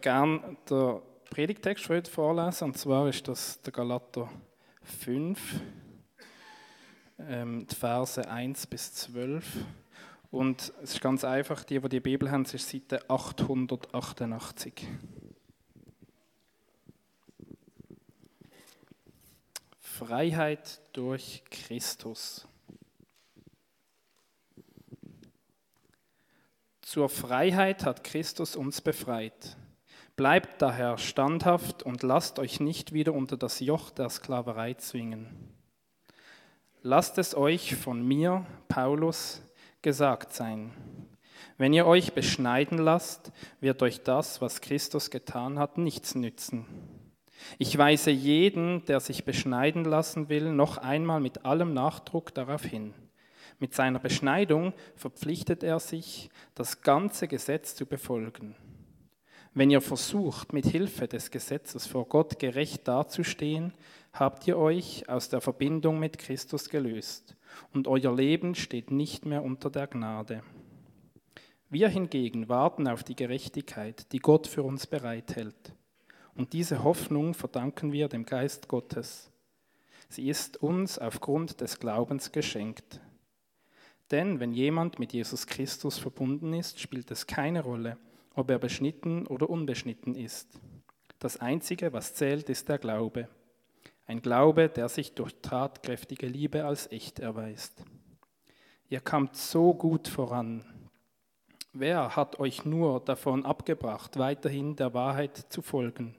euch gerne den Predigtext für heute vorlesen. Und zwar ist das der Galater 5, ähm, die Verse 1 bis 12. Und es ist ganz einfach, die, die die Bibel haben, ist Seite 888. Freiheit durch Christus. Zur Freiheit hat Christus uns befreit. Bleibt daher standhaft und lasst euch nicht wieder unter das Joch der Sklaverei zwingen. Lasst es euch von mir, Paulus, gesagt sein. Wenn ihr euch beschneiden lasst, wird euch das, was Christus getan hat, nichts nützen. Ich weise jeden, der sich beschneiden lassen will, noch einmal mit allem Nachdruck darauf hin. Mit seiner Beschneidung verpflichtet er sich, das ganze Gesetz zu befolgen. Wenn ihr versucht, mit Hilfe des Gesetzes vor Gott gerecht dazustehen, habt ihr euch aus der Verbindung mit Christus gelöst und euer Leben steht nicht mehr unter der Gnade. Wir hingegen warten auf die Gerechtigkeit, die Gott für uns bereithält. Und diese Hoffnung verdanken wir dem Geist Gottes. Sie ist uns aufgrund des Glaubens geschenkt. Denn wenn jemand mit Jesus Christus verbunden ist, spielt es keine Rolle, ob er beschnitten oder unbeschnitten ist. Das Einzige, was zählt, ist der Glaube. Ein Glaube, der sich durch tatkräftige Liebe als echt erweist. Ihr kamt so gut voran. Wer hat euch nur davon abgebracht, weiterhin der Wahrheit zu folgen?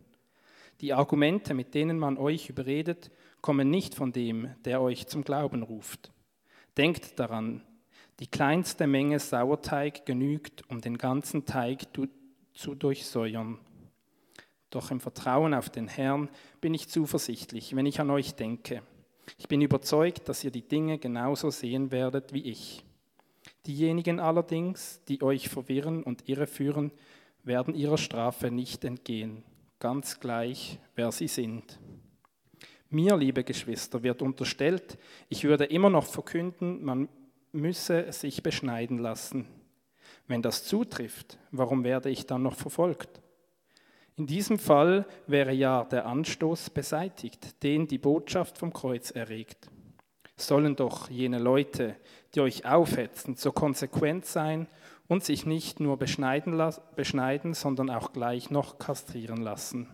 Die Argumente, mit denen man euch überredet, kommen nicht von dem, der euch zum Glauben ruft. Denkt daran, die kleinste Menge Sauerteig genügt, um den ganzen Teig zu durchsäuern. Doch im Vertrauen auf den Herrn bin ich zuversichtlich, wenn ich an euch denke. Ich bin überzeugt, dass ihr die Dinge genauso sehen werdet wie ich. Diejenigen allerdings, die euch verwirren und irreführen, werden ihrer Strafe nicht entgehen, ganz gleich, wer sie sind. Mir, liebe Geschwister, wird unterstellt, ich würde immer noch verkünden, man müsse sich beschneiden lassen. Wenn das zutrifft, warum werde ich dann noch verfolgt? In diesem Fall wäre ja der Anstoß beseitigt, den die Botschaft vom Kreuz erregt. Sollen doch jene Leute, die euch aufhetzen, so konsequent sein und sich nicht nur beschneiden, beschneiden sondern auch gleich noch kastrieren lassen.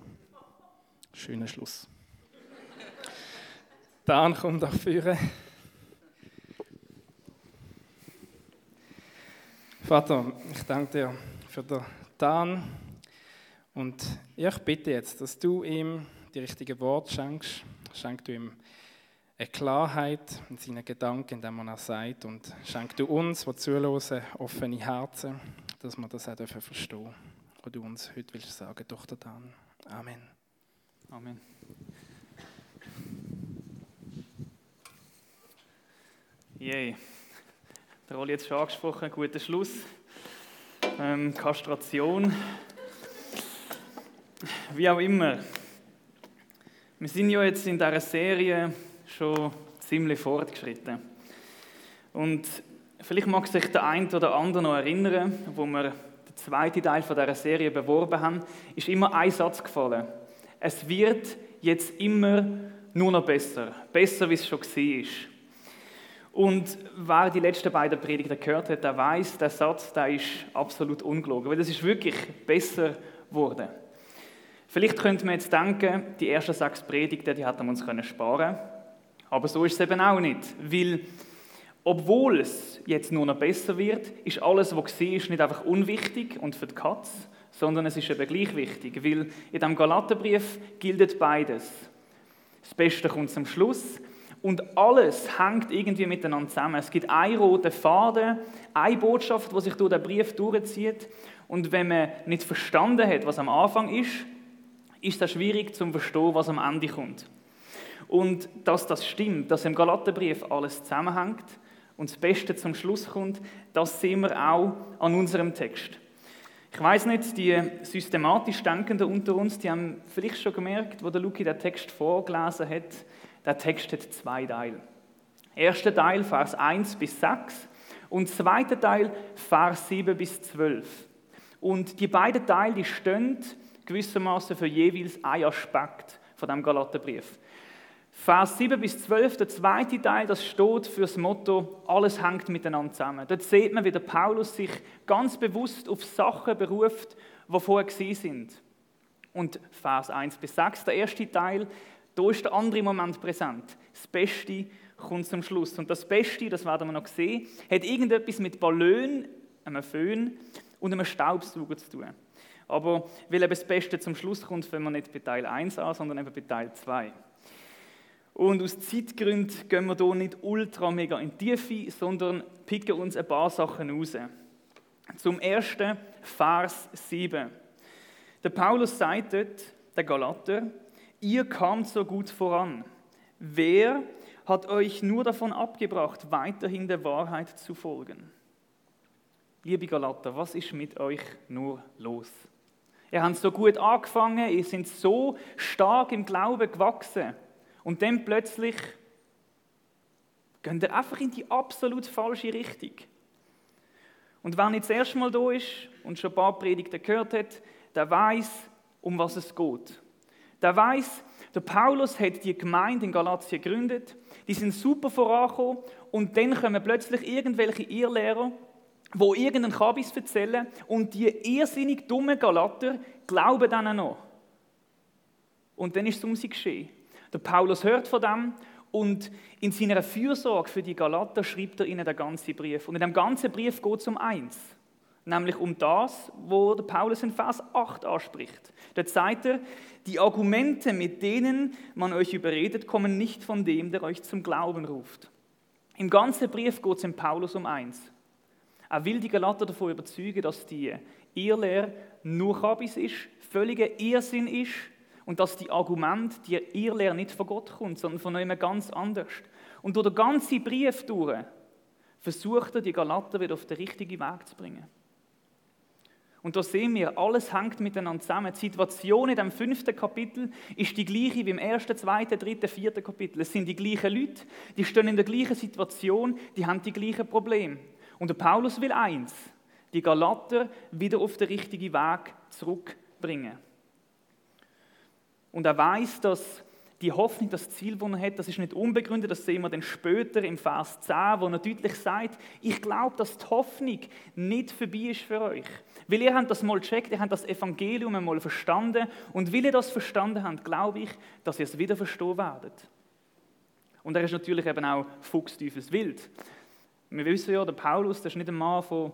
Schöner Schluss. Dann kommt auch führen. Vater, ich danke dir für den Dan und ich bitte jetzt, dass du ihm die richtigen Worte schenkst. Schenk du ihm eine Klarheit in seinen Gedanken, in dem er sagt und schenk du uns, die zuhören, offene Herzen, dass wir das auch verstehen dürfen, was du uns heute willst sagen, durch den Dan. Amen. Amen. Yay. Der Rolli jetzt schon angesprochen, guter Schluss. Ähm, Kastration. Wie auch immer. Wir sind ja jetzt in dieser Serie schon ziemlich fortgeschritten. Und vielleicht mag sich der eine oder andere noch erinnern, wo wir den zweiten Teil dieser Serie beworben haben, ist immer ein Satz gefallen. Es wird jetzt immer nur noch besser. Besser, wie es schon war. Und wer die letzten beiden Predigten gehört hat, der weiß, der Satz, der ist absolut ungelogen, weil das ist wirklich besser geworden. Vielleicht könnte man jetzt denken, die ersten sechs Predigten, die hätten wir uns sparen können. Aber so ist es eben auch nicht, weil obwohl es jetzt nur noch besser wird, ist alles, was war, nicht einfach unwichtig und für die Katz, sondern es ist eben gleich wichtig, weil in diesem Galaterbrief gilt beides. Das Beste kommt zum Schluss, und alles hängt irgendwie miteinander zusammen. Es gibt einen roten Faden, eine Botschaft, die sich durch den Brief durchzieht. Und wenn man nicht verstanden hat, was am Anfang ist, ist es schwierig zu verstehen, was am Ende kommt. Und dass das stimmt, dass im Galaterbrief alles zusammenhängt und das Beste zum Schluss kommt, das sehen wir auch an unserem Text. Ich weiß nicht, die systematisch Denkenden unter uns, die haben vielleicht schon gemerkt, wo der Luki den Text vorgelesen hat, der Text hat zwei Teile. Erster Teil, Vers 1 bis 6 und zweiter Teil, Vers 7 bis 12. Und die beiden Teile die stehen gewissermaßen für jeweils einen Aspekt von dem Galaterbrief. Vers 7 bis 12, der zweite Teil, das steht für das Motto, alles hängt miteinander zusammen. Dort sieht man, wie der Paulus sich ganz bewusst auf Sachen beruft, die vorher sind. Und Vers 1 bis 6, der erste Teil, da ist der andere Moment präsent. Das Beste kommt zum Schluss. Und das Beste, das werden wir noch sehen, hat irgendetwas mit Ballon, einem Föhn und einem Staubsauger zu tun. Aber weil eben das Beste zum Schluss kommt, fangen wir nicht bei Teil 1 an, sondern eben bei Teil 2. Und aus Zeitgründen gehen wir hier nicht ultra mega in die Tiefe, sondern picken uns ein paar Sachen raus. Zum ersten Vers 7. Der Paulus sagt dort, der Galater, ihr kamt so gut voran. Wer hat euch nur davon abgebracht, weiterhin der Wahrheit zu folgen? Liebe Galater, was ist mit euch nur los? Ihr habt so gut angefangen, ihr seid so stark im Glauben gewachsen. Und dann plötzlich geht ihr einfach in die absolut falsche Richtung. Und wer nicht das erste Mal da ist und schon ein paar Predigten gehört hat, der weiß, um was es geht. Der weiß, der Paulus hat die Gemeinde in Galatien gegründet, die sind super vorangekommen und dann kommen plötzlich irgendwelche Irrlehrer, wo irgendeinen Kabis erzählen und die irrsinnig dummen Galater glauben dann noch. Und dann ist es um sie geschehen. Der Paulus hört von dem und in seiner Fürsorge für die Galater schreibt er ihnen den ganzen Brief. Und in dem ganzen Brief geht es um eins, nämlich um das, wo der Paulus in Vers 8 anspricht. Dort sagt er, die Argumente, mit denen man euch überredet, kommen nicht von dem, der euch zum Glauben ruft. Im ganzen Brief geht es in Paulus um eins. Er will die Galater davon überzeugen, dass die Irrlehre nur Kabis ist, völliger Irrsinn ist und dass die Argument, die Irrlehre nicht von Gott kommt, sondern von jemand ganz anders. Und durch den ganzen Brief durch versucht er, die Galater wieder auf den richtigen Weg zu bringen. Und da sehen wir, alles hängt miteinander zusammen. Die Situation in dem fünften Kapitel ist die gleiche wie im ersten, zweiten, dritten, vierten Kapitel. Es sind die gleichen Leute, die stehen in der gleichen Situation, die haben die gleichen Probleme. Und der Paulus will eins, die Galater wieder auf den richtigen Weg zurückbringen. Und er weiß, dass die Hoffnung, das Ziel, das er hat, das ist nicht unbegründet, das sehen wir dann später im Vers 10, wo er deutlich sagt, ich glaube, dass die Hoffnung nicht vorbei ist für euch. Weil ihr habt das mal gecheckt, ihr habt das Evangelium einmal verstanden und weil ihr das verstanden habt, glaube ich, dass ihr es wieder verstehen werdet. Und er ist natürlich eben auch fuchsteufelswild. Wir wissen ja, der Paulus, der ist nicht ein Mann von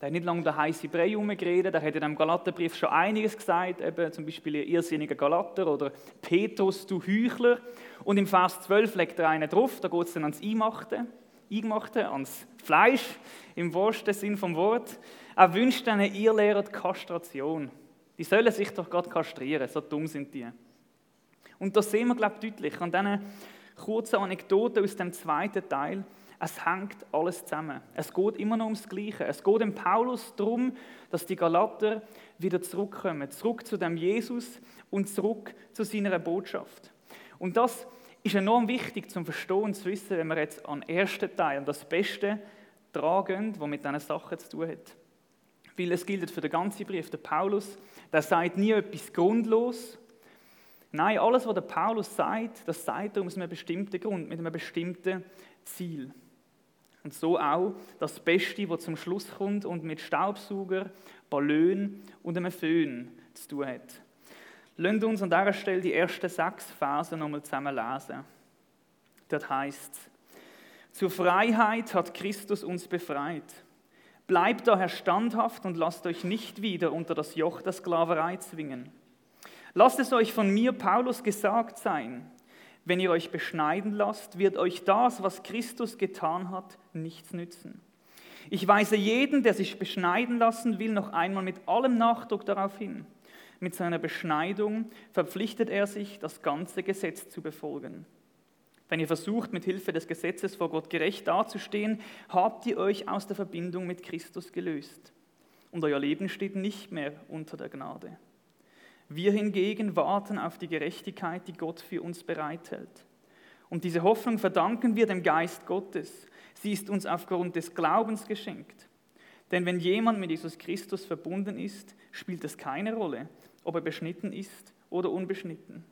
der hat nicht lange der heiße Brei herumgeredet, der hat in dem Galaterbrief schon einiges gesagt, eben zum Beispiel ihr irrsinniger Galater oder Petrus, du Heuchler. Und im Vers 12 legt er einen drauf, da geht es dann ans Einmachte, Eingemachte, ans Fleisch, im wahrsten Sinn vom Wort. Er wünscht ihnen Irrlehrer die Kastration. Die sollen sich doch gerade kastrieren, so dumm sind die. Und das sehen wir, glaube ich, deutlich an diesen kurzen Anekdoten aus dem zweiten Teil es hängt alles zusammen. Es geht immer noch ums Gleiche. Es geht dem Paulus darum, dass die Galater wieder zurückkommen, zurück zu dem Jesus und zurück zu seiner Botschaft. Und das ist enorm wichtig zum Verstehen und zu wissen, wenn wir jetzt an den ersten Teil, an das Beste tragen, was mit diesen Sachen zu tun hat. Weil es gilt für den ganzen Brief. Der Paulus, der sagt nie etwas grundlos. Nein, alles, was der Paulus sagt, das sagt er aus einem bestimmten Grund, mit einem bestimmten Ziel. Und so auch das Beste, was zum Schluss kommt und mit Staubsauger, Ballon und einem Föhn zu tun hat. Lasst uns an dieser Stelle die ersten sechs Verse nochmal zusammen lesen. Dort heißt es, zur Freiheit hat Christus uns befreit. Bleibt daher standhaft und lasst euch nicht wieder unter das Joch der Sklaverei zwingen. Lasst es euch von mir, Paulus, gesagt sein, wenn ihr euch beschneiden lasst, wird euch das, was Christus getan hat, nichts nützen. Ich weise jeden, der sich beschneiden lassen will, noch einmal mit allem Nachdruck darauf hin. Mit seiner Beschneidung verpflichtet er sich, das ganze Gesetz zu befolgen. Wenn ihr versucht, mit Hilfe des Gesetzes vor Gott gerecht dazustehen, habt ihr euch aus der Verbindung mit Christus gelöst. Und euer Leben steht nicht mehr unter der Gnade. Wir hingegen warten auf die Gerechtigkeit, die Gott für uns bereithält. Und diese Hoffnung verdanken wir dem Geist Gottes. Sie ist uns aufgrund des Glaubens geschenkt. Denn wenn jemand mit Jesus Christus verbunden ist, spielt es keine Rolle, ob er beschnitten ist oder unbeschnitten.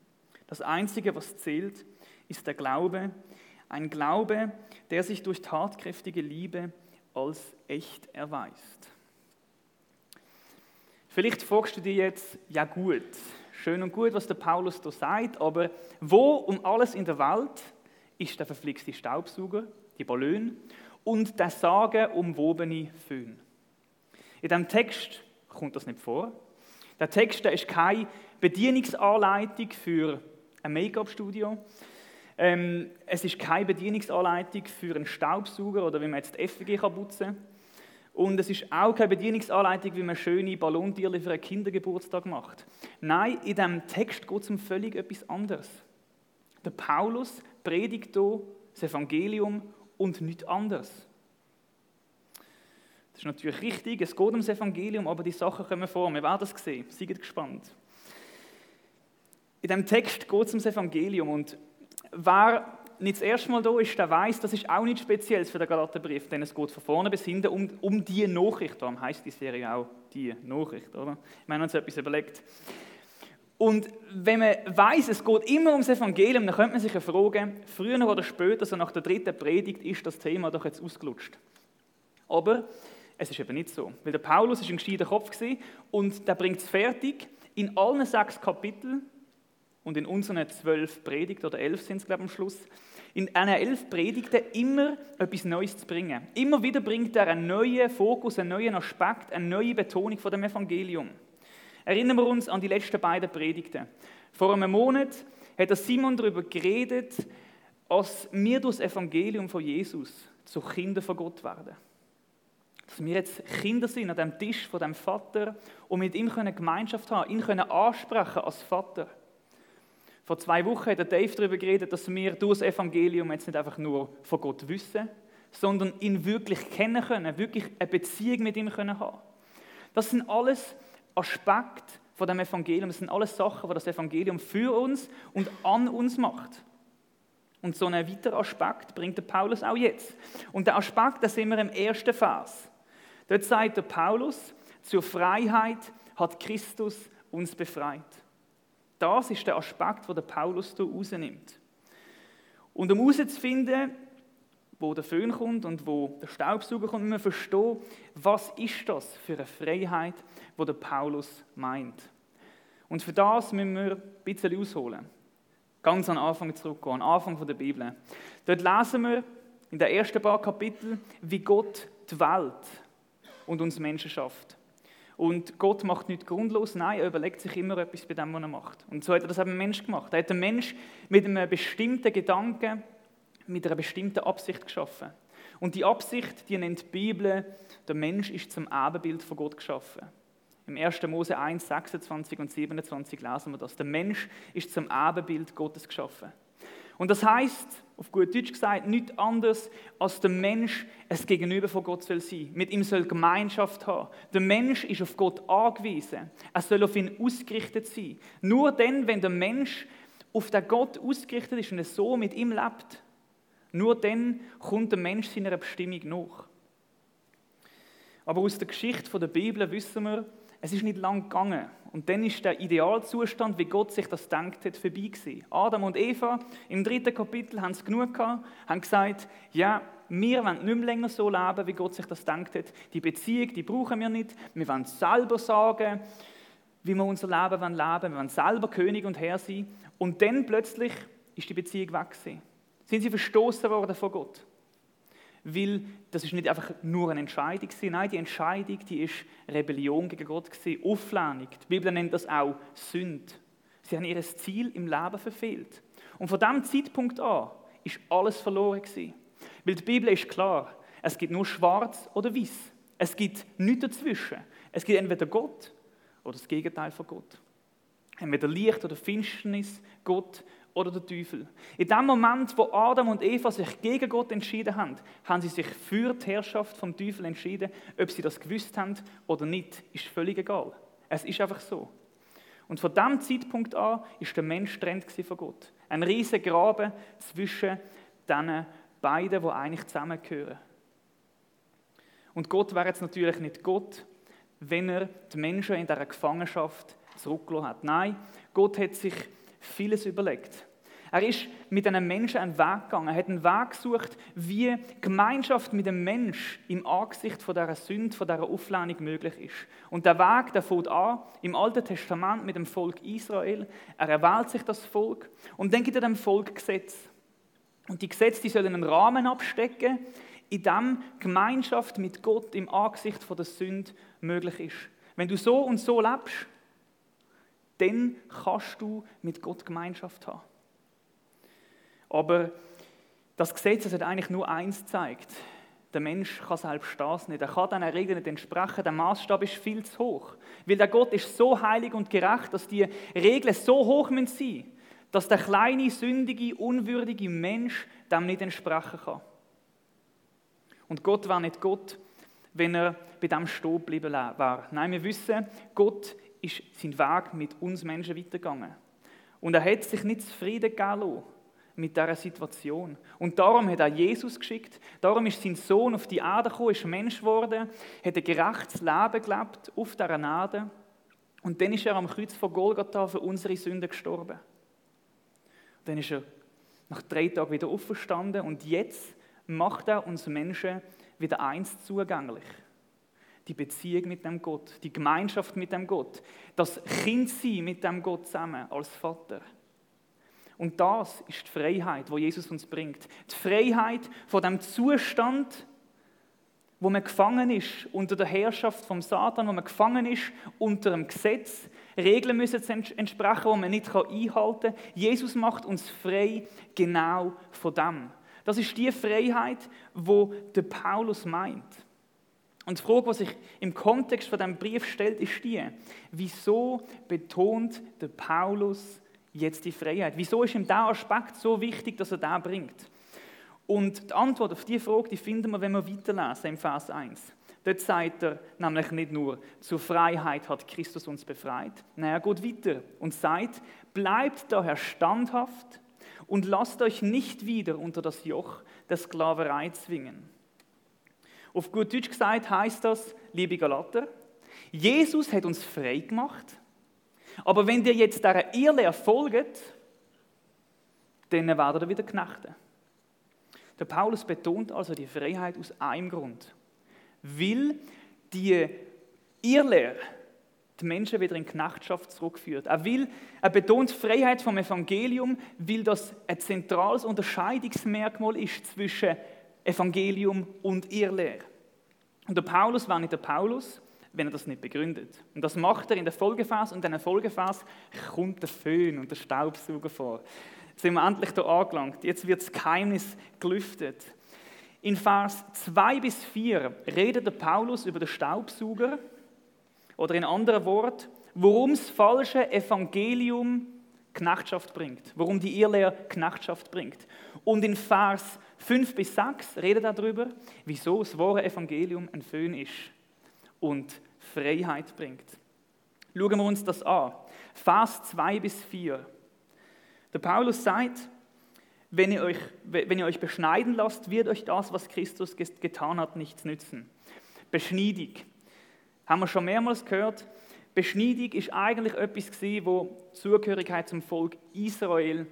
Das Einzige, was zählt, ist der Glaube, ein Glaube, der sich durch tatkräftige Liebe als echt erweist. Vielleicht fragst du dir jetzt, ja gut, schön und gut, was der Paulus da sagt, aber wo um alles in der Welt ist der verflixte Staubsauger, die Ballon und der sagenumwobene Föhn? In diesem Text kommt das nicht vor. Der Text der ist keine Bedienungsanleitung für ein Make-up-Studio. Ähm, es ist keine Bedienungsanleitung für einen Staubsauger oder wie man jetzt die FWG putzen kann. Und es ist auch keine Bedienungsanleitung, wie man schöne Ballontierchen für einen Kindergeburtstag macht. Nein, in diesem Text geht es um völlig etwas anderes. Der Paulus predigt hier das Evangelium und nichts anderes. Das ist natürlich richtig, es geht ums Evangelium, aber die Sachen kommen vor. Wir werden das sehen. Seid gespannt. In diesem Text geht es ums Evangelium und wer nicht das erste Mal da ist, der weiß, das ist auch nichts Spezielles für den Galaterbrief, denn es geht von vorne bis hinten um, um die Nachricht. Darum heißt die Serie auch die Nachricht, oder? Wir haben uns etwas überlegt. Und wenn man weiß, es geht immer ums Evangelium, dann könnte man sich ja fragen, früher oder später, so nach der dritten Predigt, ist das Thema doch jetzt ausgelutscht. Aber es ist eben nicht so, weil der Paulus ist ein gescheiter Kopf und der bringt es fertig, in allen sechs Kapiteln und in unseren zwölf Predigten, oder elf sind es, glaube ich, am Schluss, in einer elf Predigten immer etwas Neues zu bringen. Immer wieder bringt er einen neuen Fokus, einen neuen Aspekt, eine neue Betonung von dem Evangelium. Erinnern wir uns an die letzten beiden Predigten. Vor einem Monat hat Simon darüber geredet, dass wir durch das Evangelium von Jesus zu Kindern von Gott werden. Dass wir jetzt Kinder sind an dem Tisch von dem Vater und mit ihm Gemeinschaft haben, ihn können ansprechen als Vater. Vor zwei Wochen hat Dave darüber geredet, dass wir durch das Evangelium jetzt nicht einfach nur von Gott wissen, sondern ihn wirklich kennen können, wirklich eine Beziehung mit ihm können haben. Das sind alles Aspekte von dem Evangelium, das sind alles Sachen, die das Evangelium für uns und an uns macht. Und so einen weiteren Aspekt bringt der Paulus auch jetzt. Und der Aspekt, da sind wir im ersten Vers. Dort sagt der Paulus, zur Freiheit hat Christus uns befreit. Das ist der Aspekt, den der Paulus hier rausnimmt. Und um herauszufinden, wo der Föhn kommt und wo der Staubsauger kommt, müssen wir verstehen, was ist das für eine Freiheit, die der Paulus meint. Und für das müssen wir ein bisschen ausholen. Ganz an den Anfang zurückgehen, den Anfang der Bibel. Dort lesen wir in den ersten paar Kapiteln, wie Gott die Welt und uns Menschen schafft. Und Gott macht nichts grundlos, nein, er überlegt sich immer etwas bei dem, was er macht. Und so hat er das eben Mensch gemacht. Er hat den Mensch mit einem bestimmten Gedanken, mit einer bestimmten Absicht geschaffen. Und die Absicht, die nennt die Bibel, der Mensch ist zum Ebenbild von Gott geschaffen. Im 1. Mose 1, 26 und 27 lesen wir das. Der Mensch ist zum Ebenbild Gottes geschaffen. Und das heißt, auf gut Deutsch gesagt, nichts anderes, als der Mensch es Gegenüber von Gott soll sein. Mit ihm soll Gemeinschaft haben. Der Mensch ist auf Gott angewiesen. Er soll auf ihn ausgerichtet sein. Nur dann, wenn der Mensch auf den Gott ausgerichtet ist und er so mit ihm lebt, nur dann kommt der Mensch seiner Bestimmung nach. Aber aus der Geschichte der Bibel wissen wir, es ist nicht lang gegangen. Und dann ist der Idealzustand, wie Gott sich das denkt hat, vorbei gewesen. Adam und Eva im dritten Kapitel haben es genug gehabt, haben gesagt, ja, wir wollen nicht mehr länger so leben, wie Gott sich das denkt hat. Die Beziehung, die brauchen wir nicht. Wir wollen selber sagen, wie wir unser Leben leben wollen. Wir wollen selber König und Herr sein. Und dann plötzlich ist die Beziehung weg gewesen. Sind sie verstoßen worden von Gott? Weil das ist nicht einfach nur eine Entscheidung gewesen. Nein, die Entscheidung, die ist Rebellion gegen Gott gewesen, Auflehnung. Die Bibel nennt das auch Sünd. Sie haben ihr Ziel im Leben verfehlt. Und von diesem Zeitpunkt an ist alles verloren gewesen. Weil die Bibel ist klar, es gibt nur schwarz oder weiß. Es gibt nichts dazwischen. Es gibt entweder Gott oder das Gegenteil von Gott. Entweder Licht oder Finsternis, Gott oder der Teufel. In dem Moment, wo Adam und Eva sich gegen Gott entschieden haben, haben sie sich für die Herrschaft vom Teufel entschieden. Ob sie das gewusst haben oder nicht, ist völlig egal. Es ist einfach so. Und von dem Zeitpunkt an ist der Mensch trennt von Gott. Ein riesiger Graben zwischen diesen beiden, die eigentlich zusammengehören. Und Gott wäre jetzt natürlich nicht Gott, wenn er die Menschen in dieser Gefangenschaft zurückgelassen hat. Nein, Gott hat sich vieles überlegt. Er ist mit einem Menschen einen Weg gegangen. Er hat einen Weg gesucht, wie Gemeinschaft mit dem Mensch im Angesicht von dieser Sünde, von dieser Auflehnung möglich ist. Und der Weg, der fängt an im Alten Testament mit dem Volk Israel. Er erwählt sich das Volk und dann gibt er dem Volk Gesetz. Und die Gesetze, die sollen einen Rahmen abstecken, in dem Gemeinschaft mit Gott im Angesicht von der Sünde möglich ist. Wenn du so und so lebst, dann kannst du mit Gott Gemeinschaft haben. Aber das Gesetz das hat eigentlich nur eins gezeigt. Der Mensch kann selbst das nicht. Er kann diesen Regeln nicht entsprechen. Der Maßstab ist viel zu hoch. Weil der Gott ist so heilig und gerecht, dass die Regeln so hoch sein müssen, dass der kleine, sündige, unwürdige Mensch dem nicht entsprechen kann. Und Gott war nicht Gott, wenn er bei dem stehen geblieben war. Nein, wir wissen, Gott ist sein Weg mit uns Menschen weitergegangen. Und er hat sich nicht zufrieden gegeben mit dieser Situation. Und darum hat er Jesus geschickt, darum ist sein Sohn auf die Erde gekommen, ist Mensch geworden, hat ein gerechtes Leben gelebt auf dieser Erde. Und dann ist er am Kreuz von Golgatha für unsere Sünden gestorben. Und dann ist er nach drei Tagen wieder auferstanden und jetzt macht er uns Menschen wieder eins zugänglich. Die Beziehung mit dem Gott, die Gemeinschaft mit dem Gott, das Kind sein mit dem Gott zusammen als Vater. Und das ist die Freiheit, wo Jesus uns bringt. Die Freiheit von dem Zustand, wo man gefangen ist unter der Herrschaft vom Satan, wo man gefangen ist unter dem Gesetz. Regeln müssen entsprechen, die man nicht einhalten kann. Jesus macht uns frei genau von dem. Das ist die Freiheit, wo der Paulus meint. Und die Frage, die sich im Kontext von dem Brief stellt, ist die: Wieso betont der Paulus jetzt die Freiheit? Wieso ist ihm der Aspekt so wichtig, dass er da bringt? Und die Antwort auf diese Frage, die finden wir, wenn wir weiterlesen im Vers 1. Dort sagt er nämlich nicht nur, zur Freiheit hat Christus uns befreit. Nein, er geht weiter und sagt, bleibt daher standhaft und lasst euch nicht wieder unter das Joch der Sklaverei zwingen. Auf gut Deutsch gesagt heißt das, liebe Galater, Jesus hat uns frei gemacht aber wenn ihr jetzt dieser Irrlehre folgt, dann werdet ihr wieder Knechte. Der Paulus betont also die Freiheit aus einem Grund. Weil die Irrlehre die Menschen wieder in Knechtschaft zurückführt. Er, will, er betont die Freiheit vom Evangelium, weil das ein zentrales Unterscheidungsmerkmal ist zwischen Evangelium und Irrlehre. Und der Paulus war nicht der Paulus, wenn er das nicht begründet. Und das macht er in der Folgephase und in der Folgephase kommt der Föhn und der Staubsauger vor. Jetzt sind wir endlich da angelangt. Jetzt wird das Geheimnis gelüftet. In Vers 2 bis 4 redet der Paulus über den Staubsauger oder in anderen Worten, worum das falsche Evangelium Knechtschaft bringt, warum die Irrlehre Knechtschaft bringt. Und in Vers 5 bis 6 redet er darüber, wieso das wahre Evangelium ein Föhn ist und Freiheit bringt. Schauen wir uns das an. Vers 2 bis 4. Der Paulus sagt, wenn ihr, euch, wenn ihr euch beschneiden lasst, wird euch das, was Christus getan hat, nichts nützen. Beschneidung. Haben wir schon mehrmals gehört. Beschneidung ist eigentlich etwas, wo Zugehörigkeit zum Volk Israel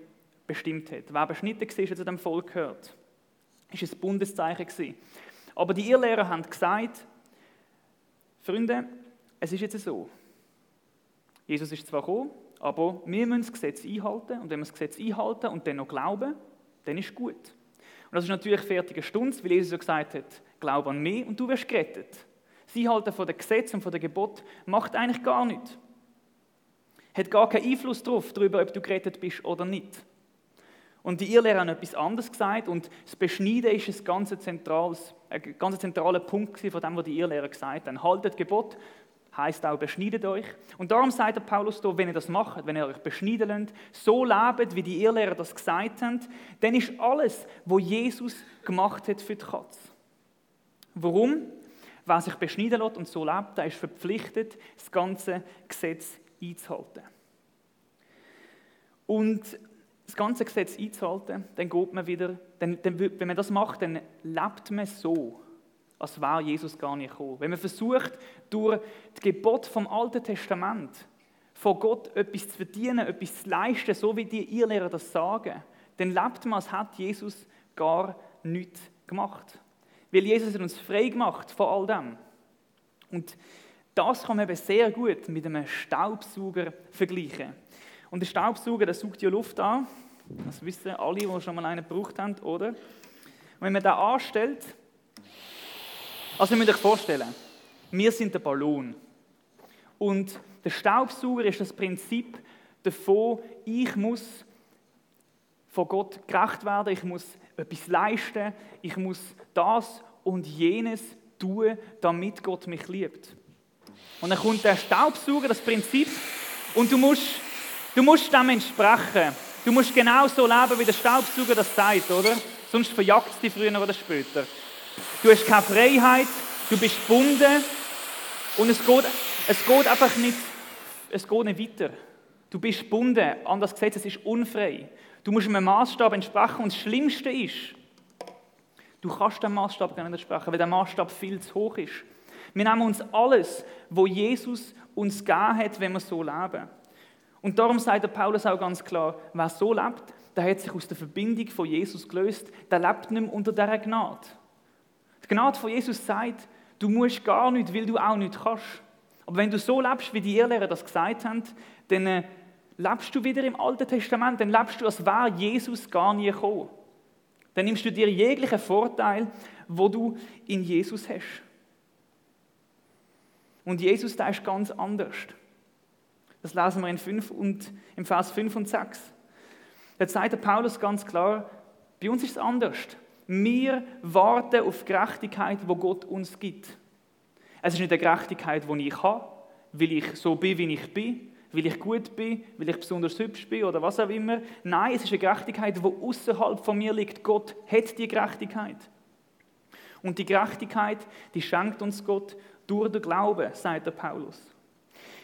bestimmt hat. Wer beschnitten war, zu dem Volk gehört. Ist ein Bundeszeichen Aber die Irrlehrer haben gesagt, Freunde, es ist jetzt so. Jesus ist zwar gekommen, aber wir müssen das Gesetz einhalten. Und wenn wir das Gesetz einhalten und dann noch glauben, dann ist gut. Und das ist natürlich fertige Stunde, weil Jesus ja gesagt hat, glaube an mich und du wirst gerettet. Sie halten von dem Gesetz und von dem Gebot macht eigentlich gar nichts. Hat gar keinen Einfluss darauf, darüber, ob du gerettet bist oder nicht. Und die Irrlehrer haben etwas anderes gesagt und das Beschneiden ist ein ganz, zentrales, ein ganz zentraler Punkt von dem, was die Irrlehrer gesagt haben. Haltet Gebot, heißt auch beschneidet euch. Und darum sagt der Paulus hier, wenn ihr das macht, wenn ihr euch beschneiden lasst, so lebt, wie die Irrlehrer das gesagt haben, dann ist alles, was Jesus gemacht hat für die Katze. Warum? Wer sich beschneiden lässt und so lebt, der ist verpflichtet, das ganze Gesetz einzuhalten. Und das ganze Gesetz einzuhalten, dann geht man wieder, dann, dann, wenn man das macht, dann lebt man so, als wäre Jesus gar nicht gekommen. Wenn man versucht, durch das Gebot vom Alten Testament von Gott etwas zu verdienen, etwas zu leisten, so wie die Irrlehrer das sagen, dann lebt man, als hätte Jesus gar nichts gemacht. Weil Jesus hat uns frei gemacht von all dem. Und das kann man eben sehr gut mit einem Staubsauger vergleichen. Und der Staubsauger, der saugt ja Luft an. Das wissen alle, die schon mal einen gebraucht haben, oder? Und wenn man den anstellt, also ihr müsst euch vorstellen, wir sind der Ballon. Und der Staubsauger ist das Prinzip davon, ich muss von Gott gerecht werden, ich muss etwas leisten, ich muss das und jenes tun, damit Gott mich liebt. Und dann kommt der Staubsauger, das Prinzip, und du musst, du musst dem entsprechen. Du musst genau so leben, wie der Staubsauger das sagt, oder? Sonst verjagt es dich früher oder später. Du hast keine Freiheit, du bist gebunden und es geht, es geht einfach nicht, es geht nicht weiter. Du bist gebunden an das Gesetz, es ist unfrei. Du musst einem Maßstab entsprechen und das Schlimmste ist, du kannst dem Maßstab gar nicht entsprechen, weil der Maßstab viel zu hoch ist. Wir nehmen uns alles, wo Jesus uns gegeben hat, wenn wir so leben. Und darum sagt der Paulus auch ganz klar, wer so lebt, der hat sich aus der Verbindung von Jesus gelöst, der lebt nicht mehr unter dieser Gnade. Die Gnade von Jesus sagt, du musst gar nicht, weil du auch nicht kannst. Aber wenn du so lebst, wie die Irrlehrer das gesagt haben, dann äh, lebst du wieder im Alten Testament, dann lebst du, als wäre Jesus gar nie gekommen. Dann nimmst du dir jeglichen Vorteil, wo du in Jesus hast. Und Jesus, der ist ganz anders. Das lesen wir in, 5 und, im Vers 5 und 6. Jetzt sagt der Paulus ganz klar, bei uns ist es anders. Wir warten auf Gerechtigkeit, wo Gott uns gibt. Es ist nicht eine Gerechtigkeit, die ich habe, weil ich so bin, wie ich bin, weil ich gut bin, weil ich besonders hübsch bin oder was auch immer. Nein, es ist eine Gerechtigkeit, die außerhalb von mir liegt. Gott hat die Gerechtigkeit. Und die Gerechtigkeit, die schenkt uns Gott durch den Glauben, sagt der Paulus.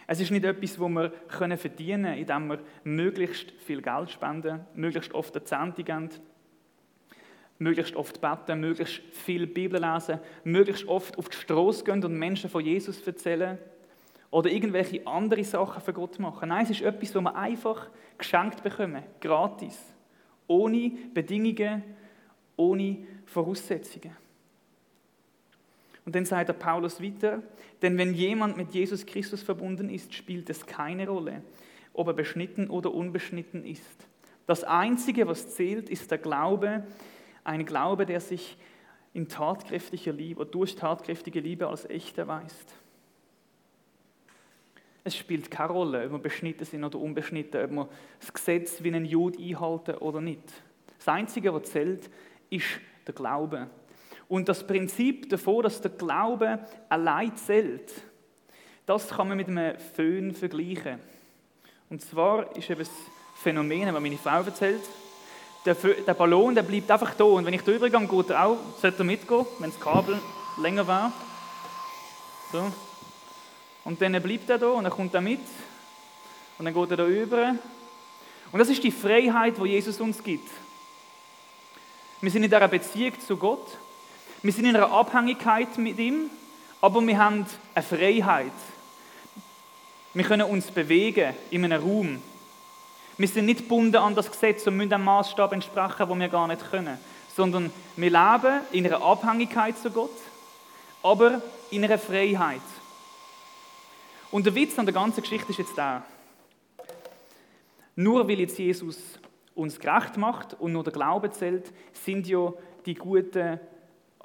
Es ist nicht etwas, wo wir verdienen können, indem wir möglichst viel Geld spenden, möglichst oft eine Zehnte geben, möglichst oft beten, möglichst viel Bibel lesen, möglichst oft auf die Straße gehen und Menschen von Jesus erzählen oder irgendwelche andere Sachen für Gott machen. Nein, es ist etwas, wo wir einfach geschenkt bekommen, gratis, ohne Bedingungen, ohne Voraussetzungen. Und dann sagt der Paulus weiter, denn wenn jemand mit Jesus Christus verbunden ist, spielt es keine Rolle, ob er beschnitten oder unbeschnitten ist. Das Einzige, was zählt, ist der Glaube, ein Glaube, der sich in tatkräftiger Liebe oder durch tatkräftige Liebe als echt erweist. Es spielt keine Rolle, ob wir beschnitten sind oder unbeschnitten, ob wir das Gesetz wie ein Jude einhalten oder nicht. Das Einzige, was zählt, ist der Glaube. Und das Prinzip davon, dass der Glaube allein zählt, das kann man mit einem Föhn vergleichen. Und zwar ist eben das Phänomen, das meine Frau erzählt, der, Ballon der bleibt einfach da. Und wenn ich drüber gehe, geht er auch, sollte er mitgehen, wenn das Kabel länger wäre. So. Und dann bleibt er da und dann kommt er mit. Und dann geht er da über. Und das ist die Freiheit, die Jesus uns gibt. Wir sind in dieser Beziehung zu Gott. Wir sind in einer Abhängigkeit mit ihm, aber wir haben eine Freiheit. Wir können uns bewegen in einem Raum. Wir sind nicht gebunden an das Gesetz und müssen einem Maßstab entsprechen, wo wir gar nicht können, sondern wir leben in einer Abhängigkeit zu Gott, aber in einer Freiheit. Und der Witz an der ganzen Geschichte ist jetzt der. Nur weil jetzt Jesus uns gerecht macht und nur der Glaube zählt, sind ja die guten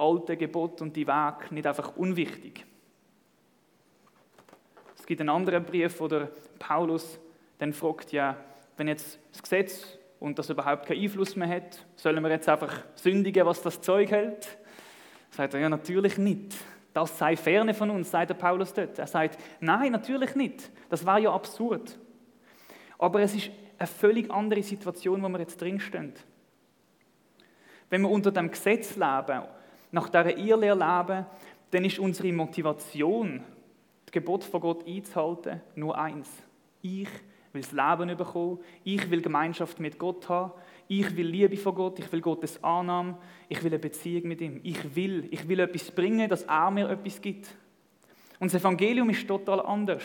alten Gebote und die Wege nicht einfach unwichtig. Es gibt einen anderen Brief, wo der Paulus dann fragt, ja, wenn jetzt das Gesetz und das überhaupt keinen Einfluss mehr hat, sollen wir jetzt einfach sündigen, was das Zeug hält? Sagt er, ja, natürlich nicht. Das sei ferne von uns, sagt der Paulus dort. Er sagt, nein, natürlich nicht. Das war ja absurd. Aber es ist eine völlig andere Situation, wo wir jetzt drinstehen. Wenn wir unter dem Gesetz leben nach dieser Irrlehre leben, dann ist unsere Motivation, das Gebot von Gott einzuhalten, nur eins. Ich will das Leben bekommen, ich will Gemeinschaft mit Gott haben, ich will Liebe von Gott, ich will Gottes Annahme, ich will eine Beziehung mit ihm. Ich will, ich will etwas bringen, dass er mir etwas gibt. Und das Evangelium ist total anders.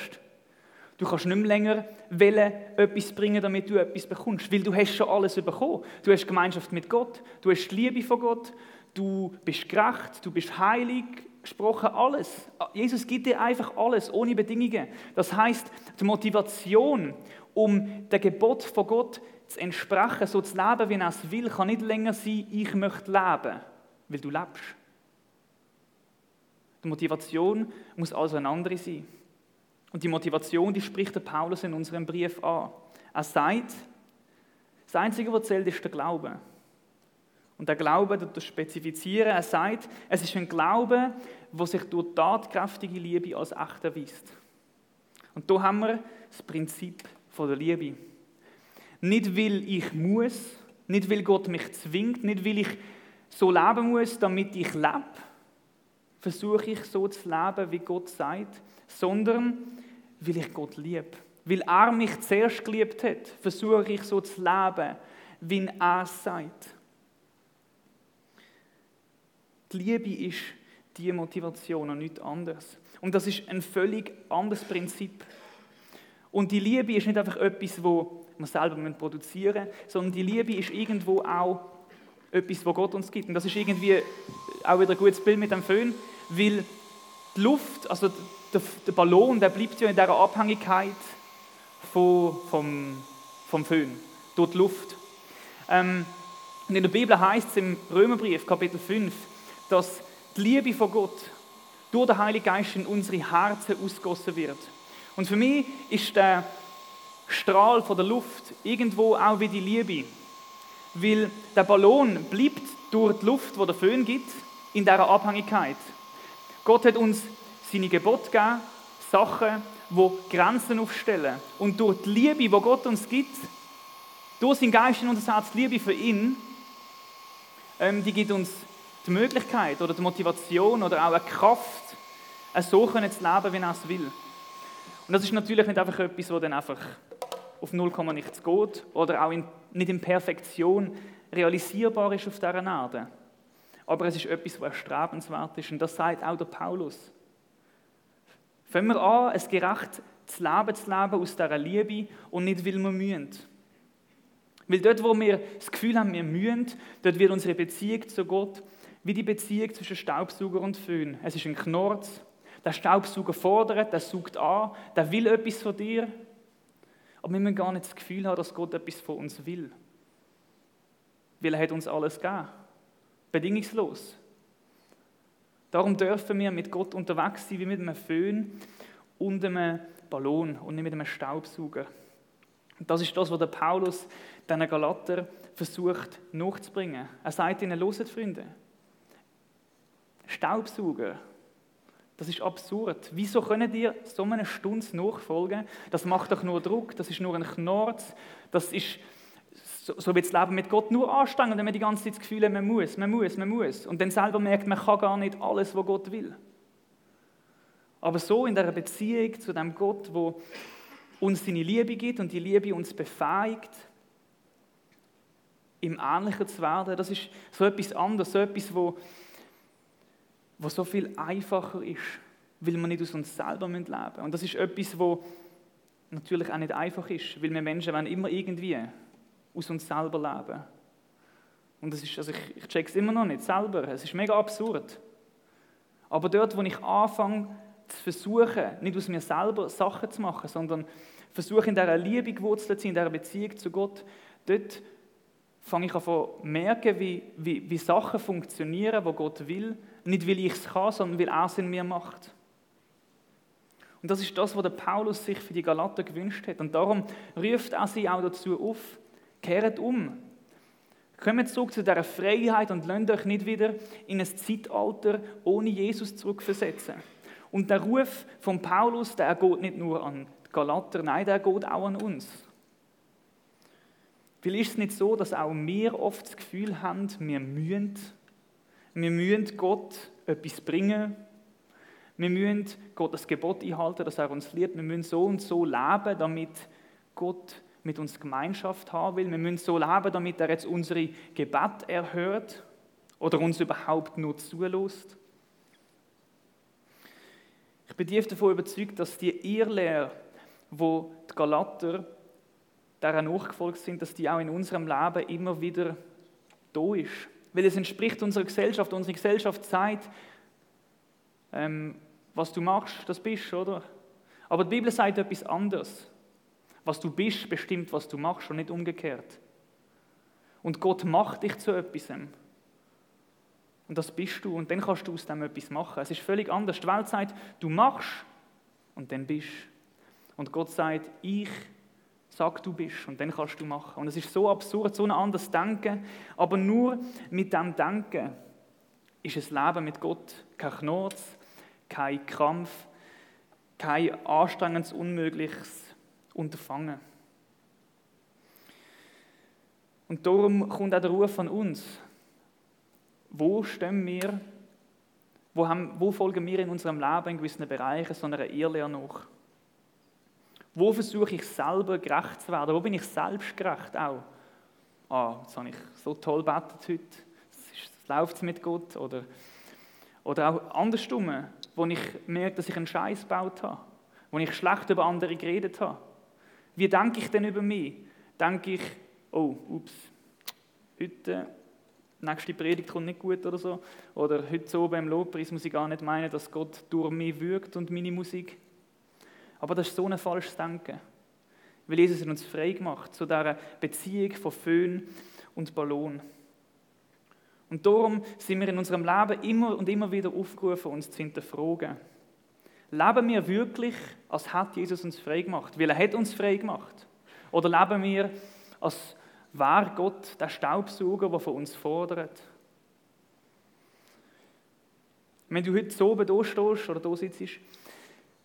Du kannst nicht mehr länger wollen, etwas bringen, damit du etwas bekommst, weil du hast schon alles bekommen. Du hast Gemeinschaft mit Gott, du hast die Liebe von Gott, du bist gerecht, du bist heilig, gesprochen, alles. Jesus gibt dir einfach alles, ohne Bedingungen. Das heißt, die Motivation, um der Gebot von Gott zu entsprechen, so zu leben, wie er es will, kann nicht länger sein, ich möchte leben, weil du lebst. Die Motivation muss also eine andere sein. Und die Motivation, die spricht der Paulus in unserem Brief an. Er sagt, das Einzige, was zählt, ist der Glaube. Und der Glaube, das spezifizieren, er sagt, es ist ein Glaube, der sich durch tatkräftige Liebe als echt erweist. Und da haben wir das Prinzip von der Liebe. Nicht weil ich muss, nicht weil Gott mich zwingt, nicht weil ich so leben muss, damit ich lebe, versuche ich so zu leben, wie Gott sagt, sondern weil ich Gott liebe. Weil er mich zuerst geliebt hat, versuche ich so zu leben, wie er sagt. Die Liebe ist die Motivation und nichts anderes. Und das ist ein völlig anderes Prinzip. Und die Liebe ist nicht einfach etwas, wo wir selber produzieren müssen, sondern die Liebe ist irgendwo auch etwas, was Gott uns gibt. Und das ist irgendwie auch wieder ein gutes Bild mit dem Föhn, weil die Luft, also der, Ballon, der bleibt ja in dieser Abhängigkeit vom, vom Föhn, durch die Luft. Ähm, und in der Bibel heißt es im Römerbrief, Kapitel 5, dass die Liebe von Gott durch den Heiligen Geist in unsere Herzen ausgossen wird. Und für mich ist der Strahl von der Luft irgendwo auch wie die Liebe. Weil der Ballon bleibt durch die Luft, wo der Föhn gibt, in dieser Abhängigkeit. Gott hat uns seine Gebote gegeben, Sachen, wo Grenzen aufstellen. Und durch die Liebe, die Gott uns gibt, durch seinen Geist in unser Herz, die Liebe für ihn, ähm, die gibt uns die Möglichkeit oder die Motivation oder auch eine Kraft, so zu leben, wie er es will. Und das ist natürlich nicht einfach etwas, das dann einfach auf 0, nichts geht oder auch in, nicht in Perfektion realisierbar ist auf dieser Erde. Aber es ist etwas, was erstrebenswert ist. Und das sagt auch der Paulus. Fangen wir an, ein gerechtes Leben zu leben aus dieser Liebe und nicht, weil wir mühen. Weil dort, wo wir das Gefühl haben, wir mühen, dort wird unsere Beziehung zu Gott wie die Beziehung zwischen Staubsauger und Föhn. Es ist ein Knorz. Der Staubsauger fordert, der sucht an, der will etwas von dir. Aber wir müssen gar nicht das Gefühl haben, dass Gott etwas von uns will. Weil er hat uns alles gegeben. Bedingungslos. Darum dürfen wir mit Gott unterwegs sein wie mit einem Föhn und einem Ballon und nicht mit einem Staubsauger. Und das ist das, was der Paulus den Galater versucht nachzubringen. Er sagt ihnen, loset Freunde, Staubsauger. Das ist absurd. Wieso können ihr so eine Stunde nachfolgen? Das macht doch nur Druck, das ist nur ein Knorz, das ist so, so wie das Leben mit Gott nur anstrengend, wenn man die ganze Zeit das Gefühl hat, man muss, man muss, man muss. Und dann selber merkt, man kann gar nicht alles, was Gott will. Aber so in der Beziehung zu dem Gott, wo uns seine Liebe gibt und die Liebe uns befähigt, ihm ähnlicher zu werden, das ist so etwas anderes, so etwas, wo was so viel einfacher ist, weil wir nicht aus uns selber leben müssen. Und das ist etwas, wo natürlich auch nicht einfach ist, weil wir Menschen wollen immer irgendwie aus uns selber leben. Und das ist, also ich, ich check es immer noch nicht selber. Es ist mega absurd. Aber dort, wo ich anfange zu versuchen, nicht aus mir selber Sachen zu machen, sondern versuche in dieser Liebe gewurzelt zu sein, in dieser Beziehung zu Gott, dort fange ich an zu merken, wie, wie, wie Sachen funktionieren, wo Gott will, nicht, weil ich es kann, sondern weil er es in mir macht. Und das ist das, was der Paulus sich für die Galater gewünscht hat. Und darum ruft er sie auch dazu auf, kehrt um. Kommt zurück zu dieser Freiheit und lasst euch nicht wieder in ein Zeitalter ohne Jesus zurückversetzen. Und der Ruf von Paulus, der geht nicht nur an die Galater, nein, der geht auch an uns. Weil ist es nicht so, dass auch wir oft das Gefühl haben, wir mühen wir müssen Gott etwas bringen. Wir müssen Gott das Gebot einhalten, dass er uns liebt. Wir müssen so und so leben, damit Gott mit uns Gemeinschaft haben will. Wir müssen so leben, damit er jetzt unsere Gebet erhört oder uns überhaupt nur zulässt. Ich bin tief davon überzeugt, dass die Irrlehre, wo die Galater daran nachgefolgt sind, dass die auch in unserem Leben immer wieder da ist. Weil es entspricht unserer Gesellschaft. Unsere Gesellschaft sagt, ähm, was du machst, das bist, oder? Aber die Bibel sagt etwas anderes. Was du bist, bestimmt, was du machst und nicht umgekehrt. Und Gott macht dich zu etwas. Und das bist du und dann kannst du aus dem etwas machen. Es ist völlig anders. Die Welt sagt, du machst und dann bist. Und Gott sagt, ich sag, du bist und dann kannst du machen. Und es ist so absurd, so ein anderes Denken, aber nur mit dem Denken ist es Leben mit Gott kein Knurz, kein Krampf, kein anstrengendes, unmögliches Unterfangen. Und darum kommt auch der Ruf von uns. Wo stehen wir, wo, haben, wo folgen wir in unserem Leben in gewissen Bereichen so einer Irrlehre nach? Wo versuche ich selber gerecht zu werden? Wo bin ich selbstgerecht auch? Ah, jetzt habe ich so toll betet heute. Es läuft mit Gott. Oder, oder auch andersrum, wo ich merke, dass ich einen Scheiß gebaut habe. Wo ich schlecht über andere geredet habe. Wie denke ich denn über mich? Denke ich, oh, ups, heute, nächste Predigt kommt nicht gut oder so. Oder heute so beim Lobpreis muss ich gar nicht meinen, dass Gott durch mich wirkt und meine Musik. Aber das ist so ein falsches Denken. Weil Jesus hat uns frei gemacht zu dieser Beziehung von Föhn und Ballon. Und darum sind wir in unserem Leben immer und immer wieder aufgerufen, uns zu hinterfragen. Leben wir wirklich, als hat Jesus uns frei gemacht? Weil er hat uns frei gemacht. Oder leben wir, als wäre Gott der Staubsauger, der von uns fordert? Wenn du heute so oben da stehst oder da sitzt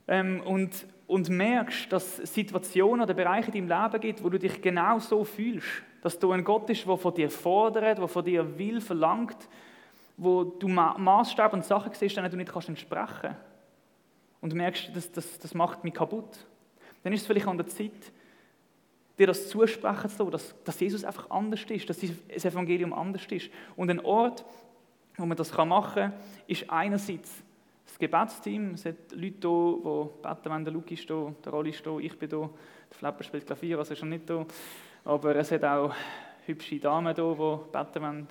ähm, und und merkst, dass es Situationen oder Bereiche in deinem Leben gibt, wo du dich genau so fühlst, dass du ein Gott bist, der von dir fordert, der von dir will, verlangt, wo du Maßstab und Sachen siehst, denen du nicht kannst entsprechen und du merkst, das, das, das macht mich kaputt, dann ist es vielleicht an der Zeit, dir das zusprechen zu lassen, dass, dass Jesus einfach anders ist, dass das Evangelium anders ist. Und ein Ort, wo man das machen kann, ist einerseits das Gebetsteam, es hat Leute hier, die beten wenn der Luki ist hier, der Rolli ist hier, ich bin hier, der Flapper spielt Klavier, also ist er nicht hier. Aber es hat auch hübsche Damen hier, die beten wollen.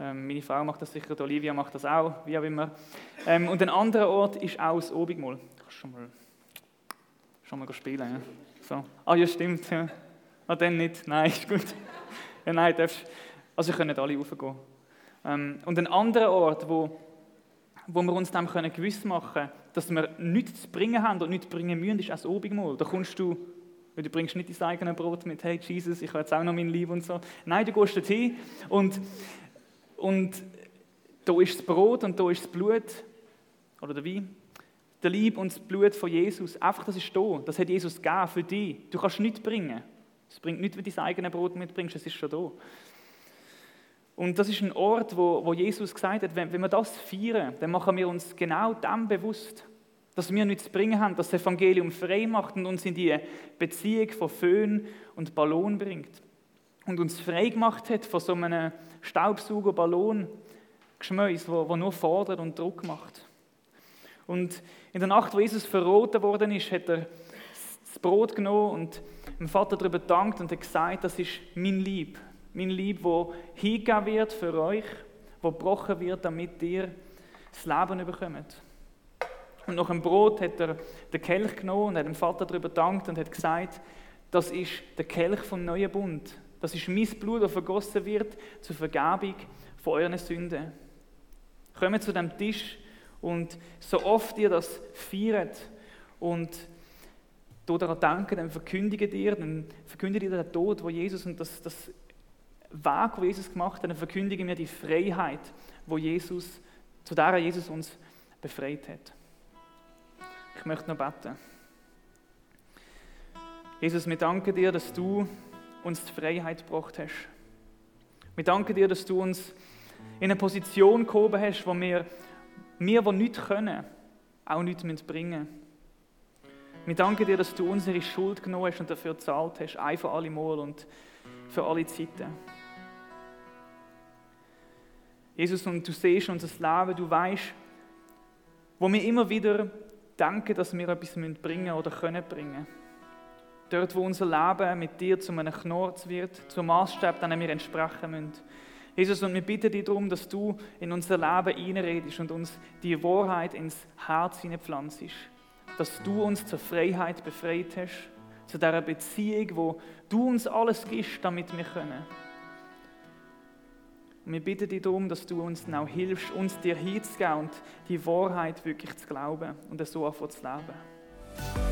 Ähm, meine Frau macht das sicher, Olivia macht das auch, wie auch immer. Ähm, und ein anderer Ort ist auch das Obigmal. Kannst schon mal, schon mal spielen. Ja? So. Ah ja, stimmt. Ja. Ah, dann nicht. Nein, ist gut. ja, nein, darfst. Also, ihr könnt alle raufgehen. Ähm, und ein anderer Ort, wo wo wir uns dem können gewiss machen können, dass wir nichts zu bringen haben und nichts bringen müssen, ist das Obigmal. Da kommst du, du bringst nicht dein eigenes Brot mit, hey Jesus, ich habe jetzt auch noch mein Lieb und so. Nein, du gehst dorthin und, und da ist das Brot und da ist das Blut, oder der Wein, der Lieb und das Blut von Jesus. Einfach, das ist da. Das hat Jesus gegeben für dich. Du kannst nichts bringen. Es bringt nichts, wenn du dein eigenes Brot mitbringst, es ist schon da. Und das ist ein Ort, wo, wo Jesus gesagt hat, wenn, wenn wir das feiern, dann machen wir uns genau dem bewusst, dass wir nichts zu bringen haben, dass das Evangelium frei macht und uns in die Beziehung von Föhn und Ballon bringt. Und uns frei gemacht hat von so einem Staubsauger-Ballon-Geschmäus, wo, wo nur fordert und Druck macht. Und in der Nacht, wo Jesus verroten worden ist, hat er das Brot genommen und dem Vater darüber gedankt und hat gesagt, das ist mein Lieb, mein Lieb, wo hingegeben wird für euch, wo gebrochen wird, damit ihr das Leben bekommt. Und nach dem Brot hat er den Kelch genommen und hat dem Vater darüber gedankt und hat gesagt, das ist der Kelch vom neuen Bund. Das ist mein Blut, das vergossen wird zur Vergebung von euren Sünden. Kommt zu dem Tisch und so oft ihr das feiert und daran denken, dann verkündigt ihr, dann verkündigt ihr den Tod, wo Jesus und das, das Weg, wo Jesus gemacht hat, dann verkündigen wir die Freiheit, wo Jesus, zu der Jesus uns befreit hat. Ich möchte noch beten. Jesus, wir danken dir, dass du uns die Freiheit gebracht hast. Wir danken dir, dass du uns in eine Position gehoben hast, wo wir, wir, die nichts können, auch nichts bringen müssen. Wir danken dir, dass du unsere Schuld genommen hast und dafür gezahlt hast, ein für alle Mal und für alle Zeiten. Jesus, und du siehst unser Leben, du weißt, wo wir immer wieder denken, dass wir etwas bringen oder können bringen. Dort, wo unser Leben mit dir zu einem Knorz wird, zum Maßstab, den wir entsprechen müssen. Jesus, und wir bitten dich darum, dass du in unser Leben einredest und uns die Wahrheit ins Herz hineinpflanzt. Dass du uns zur Freiheit befreit hast, zu dieser Beziehung, wo du uns alles gibst, damit wir können. Und wir bitten dich darum, dass du uns auch hilfst, uns dir hinzugeben und die Wahrheit wirklich zu glauben und so anfangen zu leben.